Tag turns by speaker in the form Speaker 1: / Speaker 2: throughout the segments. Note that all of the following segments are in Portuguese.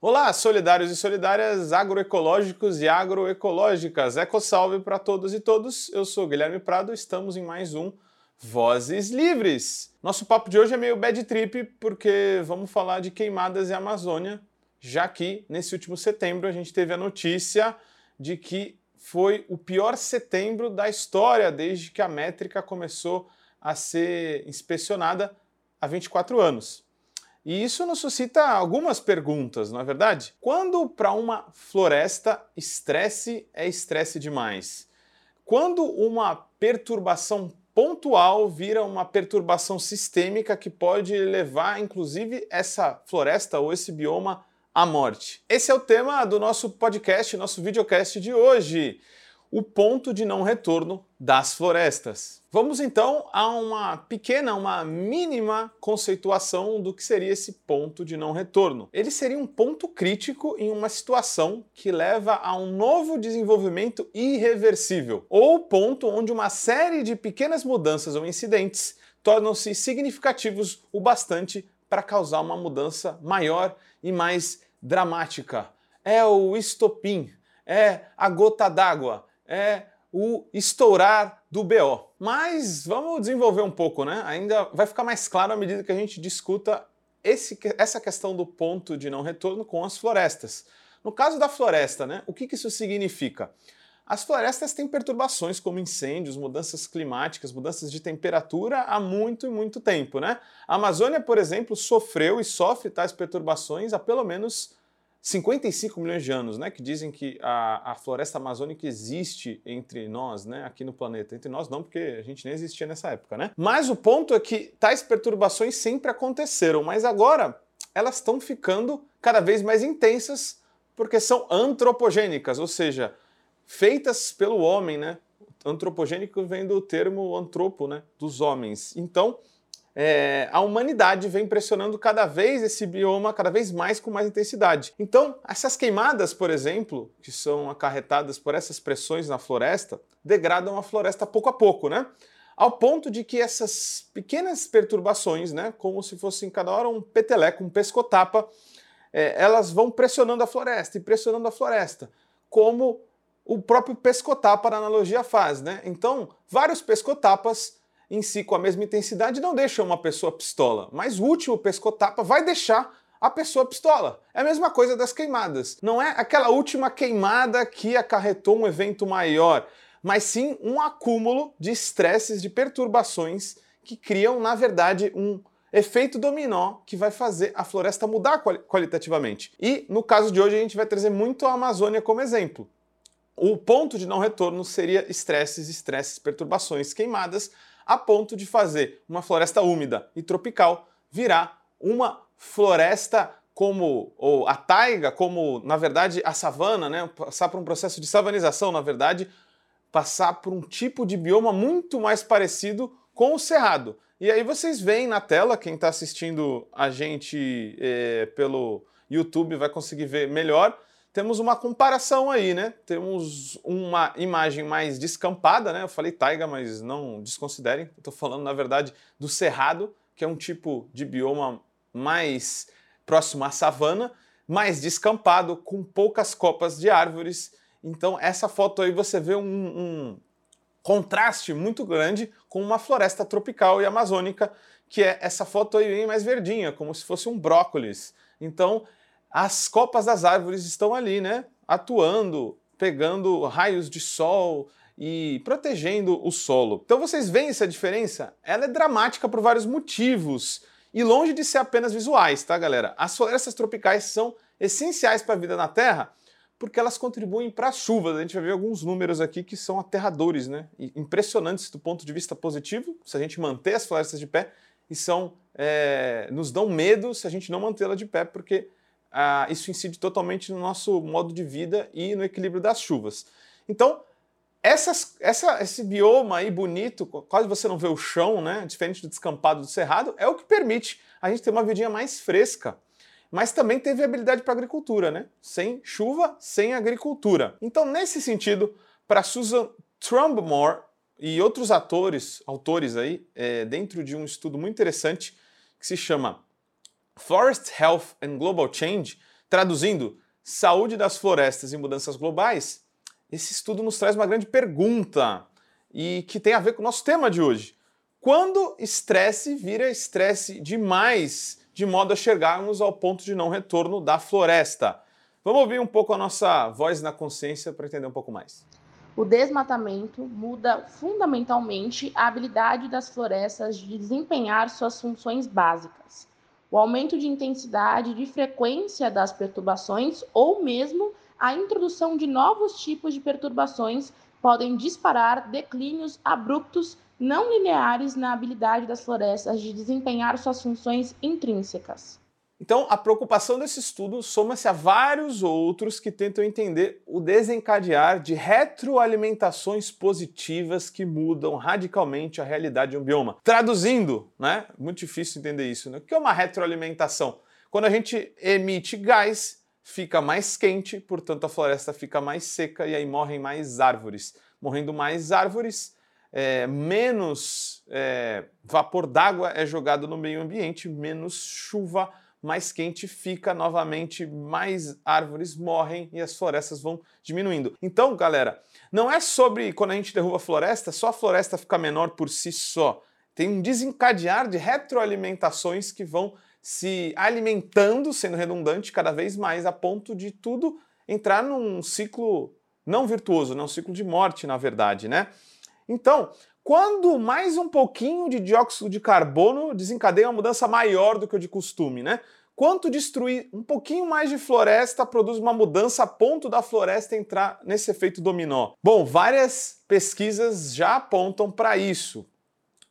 Speaker 1: Olá, solidários e solidárias, agroecológicos e agroecológicas. Eco salve para todos e todos. Eu sou Guilherme Prado, estamos em mais um Vozes Livres. Nosso papo de hoje é meio bad trip porque vamos falar de queimadas e Amazônia, já que nesse último setembro a gente teve a notícia de que foi o pior setembro da história desde que a métrica começou a ser inspecionada há 24 anos. E isso nos suscita algumas perguntas, não é verdade? Quando para uma floresta estresse é estresse demais? Quando uma perturbação pontual vira uma perturbação sistêmica que pode levar, inclusive, essa floresta ou esse bioma à morte? Esse é o tema do nosso podcast, nosso videocast de hoje o ponto de não retorno das florestas. Vamos então a uma pequena, uma mínima conceituação do que seria esse ponto de não retorno. Ele seria um ponto crítico em uma situação que leva a um novo desenvolvimento irreversível, ou ponto onde uma série de pequenas mudanças ou incidentes tornam-se significativos o bastante para causar uma mudança maior e mais dramática. É o estopim, é a gota d'água, é o estourar do BO. Mas vamos desenvolver um pouco, né? Ainda vai ficar mais claro à medida que a gente discuta esse, essa questão do ponto de não retorno com as florestas. No caso da floresta, né? O que, que isso significa? As florestas têm perturbações como incêndios, mudanças climáticas, mudanças de temperatura há muito e muito tempo, né? A Amazônia, por exemplo, sofreu e sofre tais perturbações há pelo menos 55 milhões de anos, né, que dizem que a, a, floresta amazônica existe entre nós, né, aqui no planeta. Entre nós não, porque a gente nem existia nessa época, né? Mas o ponto é que tais perturbações sempre aconteceram, mas agora elas estão ficando cada vez mais intensas porque são antropogênicas, ou seja, feitas pelo homem, né? Antropogênico vem do termo antropo, né, dos homens. Então, é, a humanidade vem pressionando cada vez esse bioma, cada vez mais com mais intensidade. Então, essas queimadas, por exemplo, que são acarretadas por essas pressões na floresta, degradam a floresta pouco a pouco, né? Ao ponto de que essas pequenas perturbações, né, como se fossem cada hora um peteleco, um pescotapa, é, elas vão pressionando a floresta e pressionando a floresta, como o próprio pescotapa, na analogia, faz, né? Então, vários pescotapas em si com a mesma intensidade não deixa uma pessoa pistola, mas o último pescotapa vai deixar a pessoa pistola. É a mesma coisa das queimadas. Não é aquela última queimada que acarretou um evento maior, mas sim um acúmulo de estresses, de perturbações que criam, na verdade, um efeito dominó que vai fazer a floresta mudar qualitativamente. E no caso de hoje a gente vai trazer muito a Amazônia como exemplo. O ponto de não retorno seria estresses, estresses, perturbações, queimadas, a ponto de fazer uma floresta úmida e tropical virar uma floresta como ou a taiga, como na verdade a savana, né? Passar por um processo de savanização, na verdade, passar por um tipo de bioma muito mais parecido com o cerrado. E aí vocês veem na tela, quem está assistindo a gente é, pelo YouTube vai conseguir ver melhor temos uma comparação aí, né? Temos uma imagem mais descampada, né? Eu falei taiga, mas não desconsiderem. Estou falando, na verdade, do cerrado, que é um tipo de bioma mais próximo à savana, mais descampado, com poucas copas de árvores. Então, essa foto aí você vê um, um contraste muito grande com uma floresta tropical e amazônica, que é essa foto aí mais verdinha, como se fosse um brócolis. Então, as copas das árvores estão ali, né? Atuando, pegando raios de sol e protegendo o solo. Então vocês veem essa diferença? Ela é dramática por vários motivos. E longe de ser apenas visuais, tá, galera? As florestas tropicais são essenciais para a vida na Terra porque elas contribuem para as chuvas. A gente vai ver alguns números aqui que são aterradores, né? E impressionantes do ponto de vista positivo, se a gente manter as florestas de pé, e são é, nos dão medo se a gente não mantê-la de pé, porque ah, isso incide totalmente no nosso modo de vida e no equilíbrio das chuvas. Então, essas, essa, esse bioma aí bonito, quase você não vê o chão, né, diferente do descampado do cerrado, é o que permite a gente ter uma vidinha mais fresca. Mas também tem viabilidade para agricultura, né? Sem chuva, sem agricultura. Então, nesse sentido, para Susan Trumbmore e outros atores, autores aí, é, dentro de um estudo muito interessante que se chama Forest Health and Global Change, Traduzindo, saúde das florestas e mudanças globais, esse estudo nos traz uma grande pergunta e que tem a ver com o nosso tema de hoje. Quando estresse vira estresse demais, de modo a chegarmos ao ponto de não retorno da floresta? Vamos ouvir um pouco a nossa voz na consciência para entender um pouco mais.
Speaker 2: O desmatamento muda fundamentalmente a habilidade das florestas de desempenhar suas funções básicas. O aumento de intensidade e de frequência das perturbações ou mesmo a introdução de novos tipos de perturbações podem disparar declínios abruptos não lineares na habilidade das florestas de desempenhar suas funções intrínsecas.
Speaker 1: Então, a preocupação desse estudo soma-se a vários outros que tentam entender o desencadear de retroalimentações positivas que mudam radicalmente a realidade de um bioma. Traduzindo, né? Muito difícil entender isso. Né? O que é uma retroalimentação? Quando a gente emite gás fica mais quente, portanto a floresta fica mais seca e aí morrem mais árvores. Morrendo mais árvores, é, menos é, vapor d'água é jogado no meio ambiente, menos chuva, mais quente fica novamente, mais árvores morrem e as florestas vão diminuindo. Então, galera, não é sobre quando a gente derruba a floresta, só a floresta fica menor por si só. Tem um desencadear de retroalimentações que vão se alimentando, sendo redundante cada vez mais, a ponto de tudo entrar num ciclo não virtuoso, né? um ciclo de morte, na verdade, né? Então, quando mais um pouquinho de dióxido de carbono desencadeia uma mudança maior do que o de costume, né? Quanto destruir um pouquinho mais de floresta produz uma mudança a ponto da floresta entrar nesse efeito dominó? Bom, várias pesquisas já apontam para isso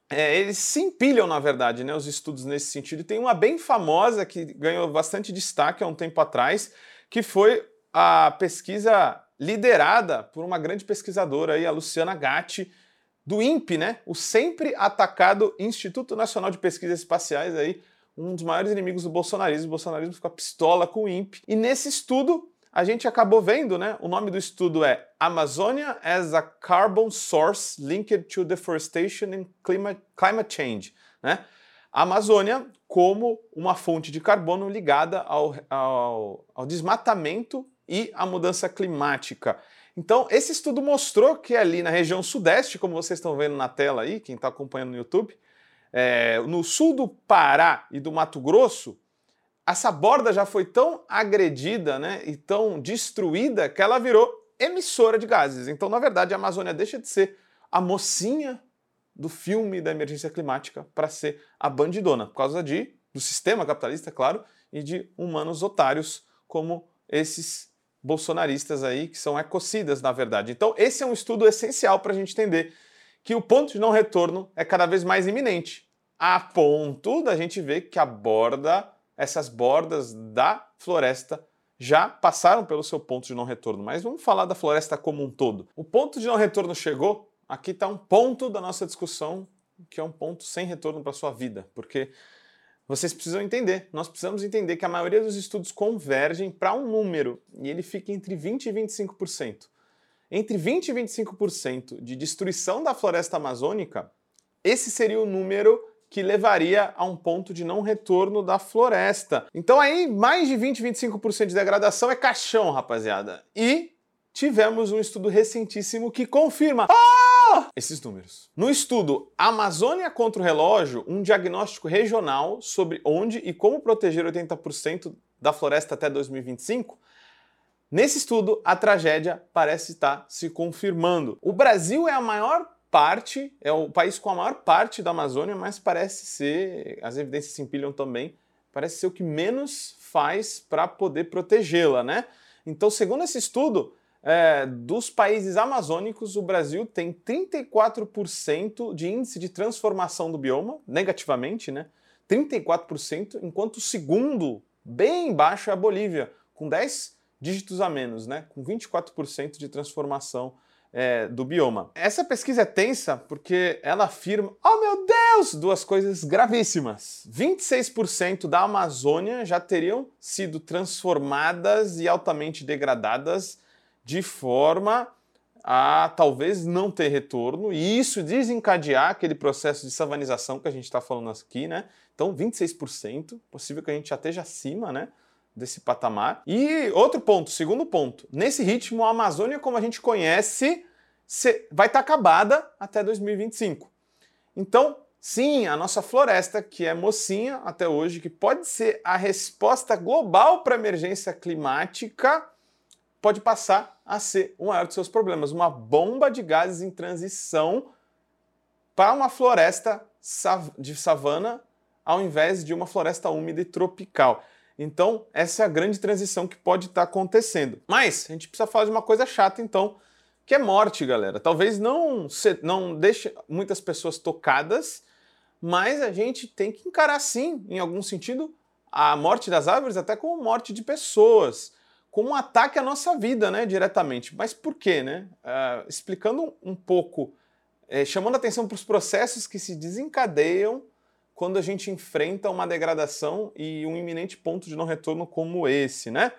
Speaker 1: é, eles se empilham, na verdade, né, os estudos nesse sentido. Tem uma bem famosa que ganhou bastante destaque há um tempo atrás, que foi a pesquisa liderada por uma grande pesquisadora aí, a Luciana Gatti, do INPE, né, o sempre atacado Instituto Nacional de Pesquisas Espaciais aí, um dos maiores inimigos do bolsonarismo. O bolsonarismo fica pistola com o INPE. E nesse estudo, a gente acabou vendo, né? O nome do estudo é Amazonia as a Carbon Source Linked to Deforestation and Climate, Climate Change, né? A Amazônia como uma fonte de carbono ligada ao, ao, ao desmatamento e à mudança climática. Então, esse estudo mostrou que ali na região sudeste, como vocês estão vendo na tela aí, quem está acompanhando no YouTube, é, no sul do Pará e do Mato Grosso, essa borda já foi tão agredida né, e tão destruída que ela virou emissora de gases. Então, na verdade, a Amazônia deixa de ser a mocinha do filme da emergência climática para ser a bandidona, por causa de, do sistema capitalista, claro, e de humanos otários como esses bolsonaristas aí, que são ecocidas, na verdade. Então, esse é um estudo essencial para a gente entender que o ponto de não retorno é cada vez mais iminente, a ponto da gente ver que a borda essas bordas da floresta já passaram pelo seu ponto de não retorno, mas vamos falar da floresta como um todo. O ponto de não retorno chegou, aqui está um ponto da nossa discussão que é um ponto sem retorno para sua vida, porque vocês precisam entender, nós precisamos entender que a maioria dos estudos convergem para um número e ele fica entre 20% e 25%. Entre 20% e 25% de destruição da floresta amazônica, esse seria o número que levaria a um ponto de não retorno da floresta. Então aí mais de 20, 25% de degradação é caixão, rapaziada. E tivemos um estudo recentíssimo que confirma ah! Esses números. No estudo Amazônia contra o relógio, um diagnóstico regional sobre onde e como proteger 80% da floresta até 2025, Nesse estudo, a tragédia parece estar se confirmando. O Brasil é a maior parte, é o país com a maior parte da Amazônia, mas parece ser, as evidências se empilham também, parece ser o que menos faz para poder protegê-la, né? Então, segundo esse estudo, é, dos países amazônicos, o Brasil tem 34% de índice de transformação do bioma, negativamente, né? 34%, enquanto o segundo, bem baixo, é a Bolívia, com 10 dígitos a menos, né? Com 24% de transformação é, do bioma. Essa pesquisa é tensa porque ela afirma, oh meu Deus, duas coisas gravíssimas. 26% da Amazônia já teriam sido transformadas e altamente degradadas de forma a talvez não ter retorno e isso desencadear aquele processo de savanização que a gente está falando aqui, né? Então, 26%, possível que a gente já esteja acima, né? desse patamar. E outro ponto, segundo ponto, nesse ritmo, a Amazônia, como a gente conhece, vai estar tá acabada até 2025. Então, sim, a nossa floresta, que é mocinha até hoje, que pode ser a resposta global para a emergência climática, pode passar a ser o maior dos seus problemas, uma bomba de gases em transição para uma floresta de savana ao invés de uma floresta úmida e tropical. Então, essa é a grande transição que pode estar tá acontecendo. Mas a gente precisa falar de uma coisa chata, então, que é morte, galera. Talvez não, não deixe muitas pessoas tocadas, mas a gente tem que encarar sim, em algum sentido, a morte das árvores até como morte de pessoas, como um ataque à nossa vida, né, diretamente. Mas por quê, né? Uh, explicando um pouco, é, chamando atenção para os processos que se desencadeiam quando a gente enfrenta uma degradação e um iminente ponto de não retorno como esse, né?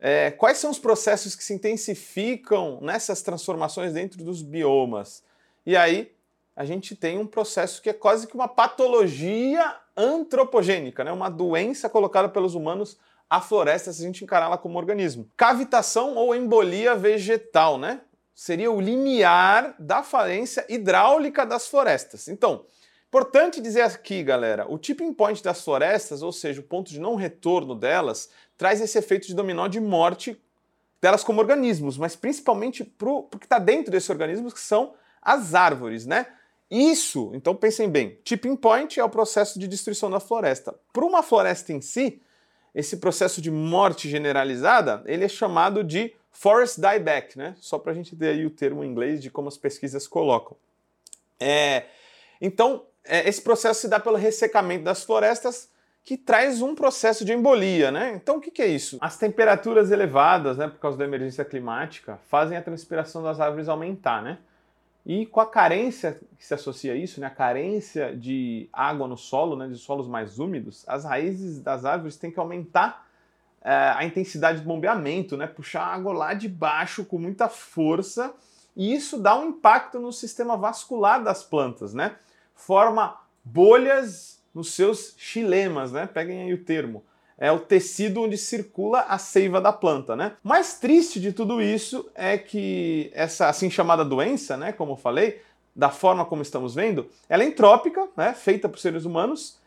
Speaker 1: É, quais são os processos que se intensificam nessas transformações dentro dos biomas? E aí a gente tem um processo que é quase que uma patologia antropogênica, né? uma doença colocada pelos humanos à floresta se a gente encará-la como organismo. Cavitação ou embolia vegetal, né? Seria o limiar da falência hidráulica das florestas. Então, Importante dizer aqui, galera, o tipping point das florestas, ou seja, o ponto de não retorno delas, traz esse efeito de dominó de morte delas como organismos, mas principalmente para o que está dentro desses organismos, que são as árvores, né? Isso, então pensem bem, tipping point é o processo de destruição da floresta. Para uma floresta em si, esse processo de morte generalizada, ele é chamado de forest dieback, né? Só para a gente ter aí o termo em inglês de como as pesquisas colocam. É, então, é, esse processo se dá pelo ressecamento das florestas, que traz um processo de embolia, né? Então o que, que, é isso? As temperaturas elevadas, né, por causa da emergência climática, fazem a transpiração das árvores aumentar, né? E com a carência que se associa a isso, né, a carência de água no solo, né, de solos mais úmidos, as raízes das árvores têm que aumentar é, a intensidade de bombeamento, né, puxar a água lá de baixo com muita força, e isso dá um impacto no sistema vascular das plantas, né? forma bolhas nos seus xilemas, né? Peguem aí o termo. É o tecido onde circula a seiva da planta, né? Mais triste de tudo isso é que essa assim chamada doença, né, como eu falei, da forma como estamos vendo, ela é entrópica, né, feita por seres humanos,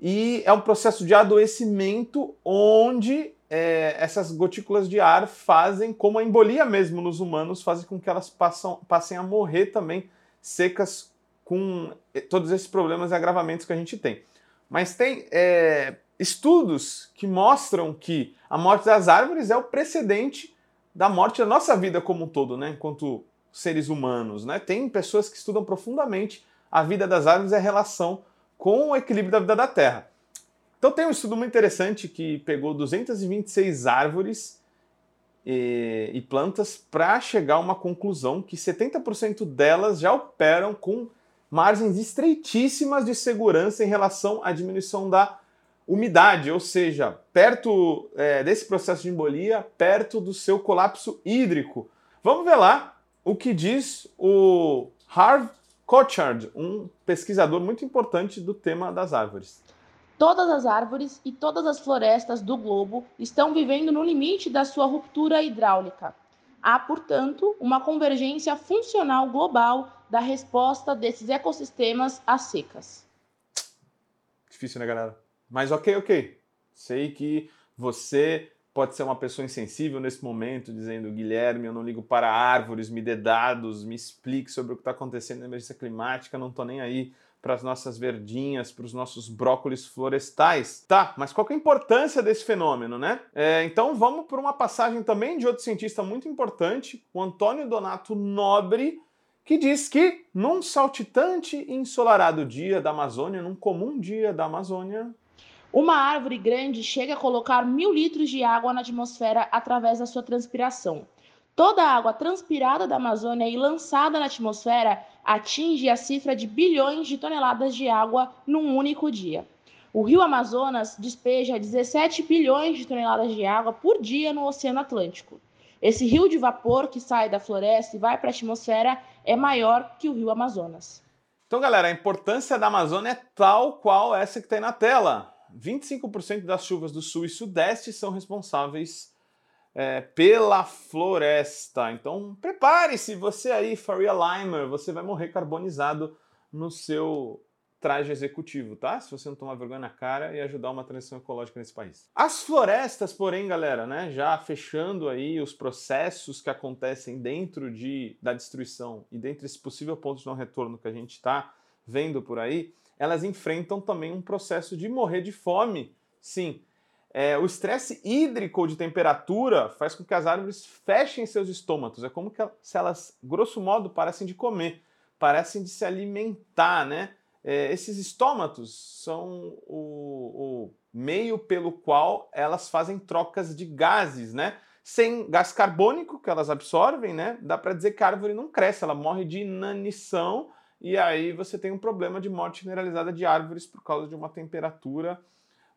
Speaker 1: e é um processo de adoecimento onde é, essas gotículas de ar fazem, como a embolia mesmo nos humanos, fazem com que elas passam, passem a morrer também secas com todos esses problemas e agravamentos que a gente tem. Mas tem é, estudos que mostram que a morte das árvores é o precedente da morte da nossa vida como um todo, né? Enquanto seres humanos, né? Tem pessoas que estudam profundamente a vida das árvores e a relação com o equilíbrio da vida da Terra. Então tem um estudo muito interessante que pegou 226 árvores e, e plantas para chegar a uma conclusão que 70% delas já operam com margens estreitíssimas de segurança em relação à diminuição da umidade, ou seja, perto é, desse processo de embolia, perto do seu colapso hídrico. Vamos ver lá o que diz o Harv Cochard, um pesquisador muito importante do tema das árvores.
Speaker 2: Todas as árvores e todas as florestas do globo estão vivendo no limite da sua ruptura hidráulica. Há, portanto, uma convergência funcional global da resposta desses ecossistemas às secas.
Speaker 1: Difícil, né, galera? Mas ok, ok. Sei que você pode ser uma pessoa insensível nesse momento, dizendo, Guilherme, eu não ligo para árvores, me dê dados, me explique sobre o que está acontecendo na emergência climática, não estou nem aí para as nossas verdinhas, para os nossos brócolis florestais. Tá, mas qual é a importância desse fenômeno, né? É, então vamos por uma passagem também de outro cientista muito importante, o Antônio Donato Nobre, que diz que num saltitante e ensolarado dia da Amazônia, num comum dia da Amazônia,
Speaker 2: uma árvore grande chega a colocar mil litros de água na atmosfera através da sua transpiração. Toda a água transpirada da Amazônia e lançada na atmosfera atinge a cifra de bilhões de toneladas de água num único dia. O rio Amazonas despeja 17 bilhões de toneladas de água por dia no Oceano Atlântico. Esse rio de vapor que sai da floresta e vai para a atmosfera é maior que o rio Amazonas.
Speaker 1: Então, galera, a importância da Amazônia é tal qual essa que tem na tela. 25% das chuvas do sul e sudeste são responsáveis é, pela floresta. Então prepare-se, você aí, Faria Limer, você vai morrer carbonizado no seu traje executivo, tá? Se você não tomar vergonha na cara e ajudar uma transição ecológica nesse país. As florestas, porém, galera, né, já fechando aí os processos que acontecem dentro de, da destruição e dentro desse possível ponto de não retorno que a gente está vendo por aí, elas enfrentam também um processo de morrer de fome. Sim, é, o estresse hídrico de temperatura faz com que as árvores fechem seus estômatos. É como que, se elas, grosso modo, parecem de comer, parecem de se alimentar, né? É, esses estômatos são o, o, meio pelo qual elas fazem trocas de gases, né? Sem gás carbônico que elas absorvem, né? Dá para dizer que a árvore não cresce, ela morre de inanição e aí você tem um problema de morte generalizada de árvores por causa de uma temperatura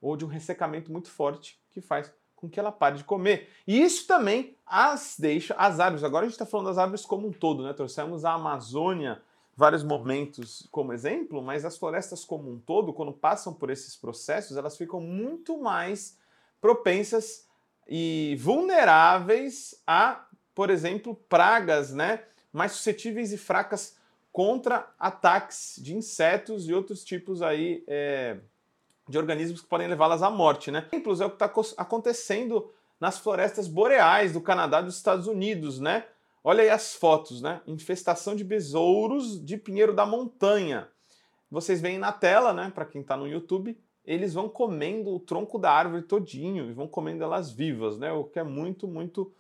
Speaker 1: ou de um ressecamento muito forte que faz com que ela pare de comer. E isso também as deixa, as árvores, agora a gente está falando das árvores como um todo, né? Trouxemos a Amazônia vários momentos como exemplo, mas as florestas como um todo, quando passam por esses processos, elas ficam muito mais propensas e vulneráveis a, por exemplo, pragas, né? Mais suscetíveis e fracas contra ataques de insetos e outros tipos aí é, de organismos que podem levá-las à morte, né? Exemplos é o que está acontecendo nas florestas boreais do Canadá e dos Estados Unidos, né? Olha aí as fotos, né? Infestação de besouros de pinheiro da montanha. Vocês veem na tela, né? Para quem está no YouTube, eles vão comendo o tronco da árvore todinho e vão comendo elas vivas, né? O que é muito, muito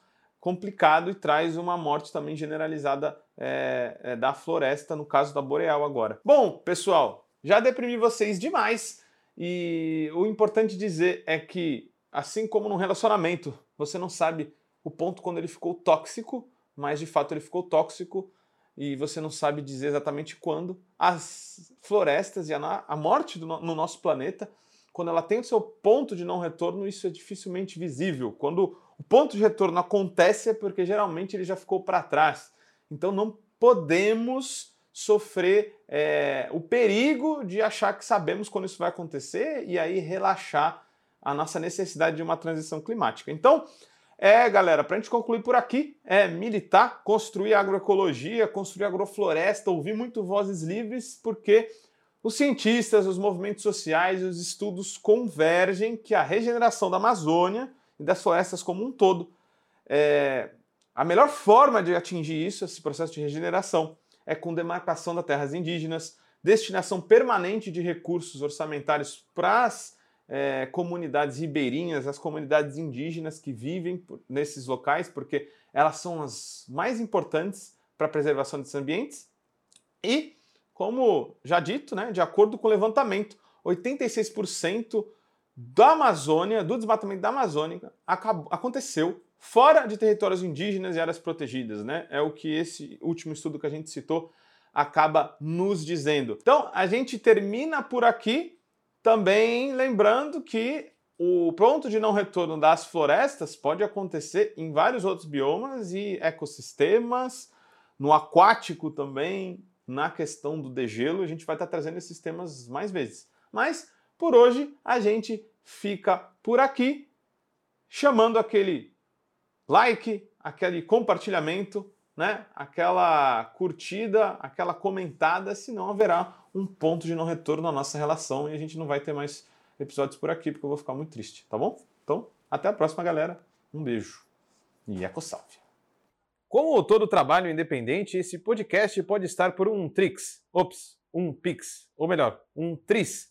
Speaker 1: complicado e traz uma morte também generalizada é, é, da floresta, no caso da boreal agora. Bom, pessoal, já deprimi vocês demais e o importante dizer é que, assim como no relacionamento, você não sabe o ponto quando ele ficou tóxico, mas de fato ele ficou tóxico e você não sabe dizer exatamente quando. As florestas e a, a morte do, no nosso planeta, quando ela tem o seu ponto de não retorno, isso é dificilmente visível. Quando o ponto de retorno acontece é porque geralmente ele já ficou para trás. Então não podemos sofrer é, o perigo de achar que sabemos quando isso vai acontecer e aí relaxar a nossa necessidade de uma transição climática. Então, é, galera, para a gente concluir por aqui, é militar, construir agroecologia, construir agrofloresta, ouvir muito vozes livres, porque os cientistas, os movimentos sociais e os estudos convergem que a regeneração da Amazônia e das florestas como um todo. É, a melhor forma de atingir isso, esse processo de regeneração, é com demarcação das terras indígenas, destinação permanente de recursos orçamentários para as é, comunidades ribeirinhas, as comunidades indígenas que vivem nesses locais, porque elas são as mais importantes para a preservação desses ambientes. E, como já dito, né, de acordo com o levantamento, 86% da Amazônia, do desmatamento da Amazônia, acabou, aconteceu fora de territórios indígenas e áreas protegidas, né? É o que esse último estudo que a gente citou acaba nos dizendo. Então, a gente termina por aqui, também lembrando que o ponto de não retorno das florestas pode acontecer em vários outros biomas e ecossistemas, no aquático também, na questão do degelo, a gente vai estar trazendo esses temas mais vezes. Mas por hoje a gente fica por aqui, chamando aquele like, aquele compartilhamento, né? aquela curtida, aquela comentada, senão haverá um ponto de não retorno na nossa relação e a gente não vai ter mais episódios por aqui, porque eu vou ficar muito triste, tá bom? Então, até a próxima, galera. Um beijo e eco-salve. Como todo trabalho independente, esse podcast pode estar por um Trix, ops, um Pix, ou melhor, um Tris,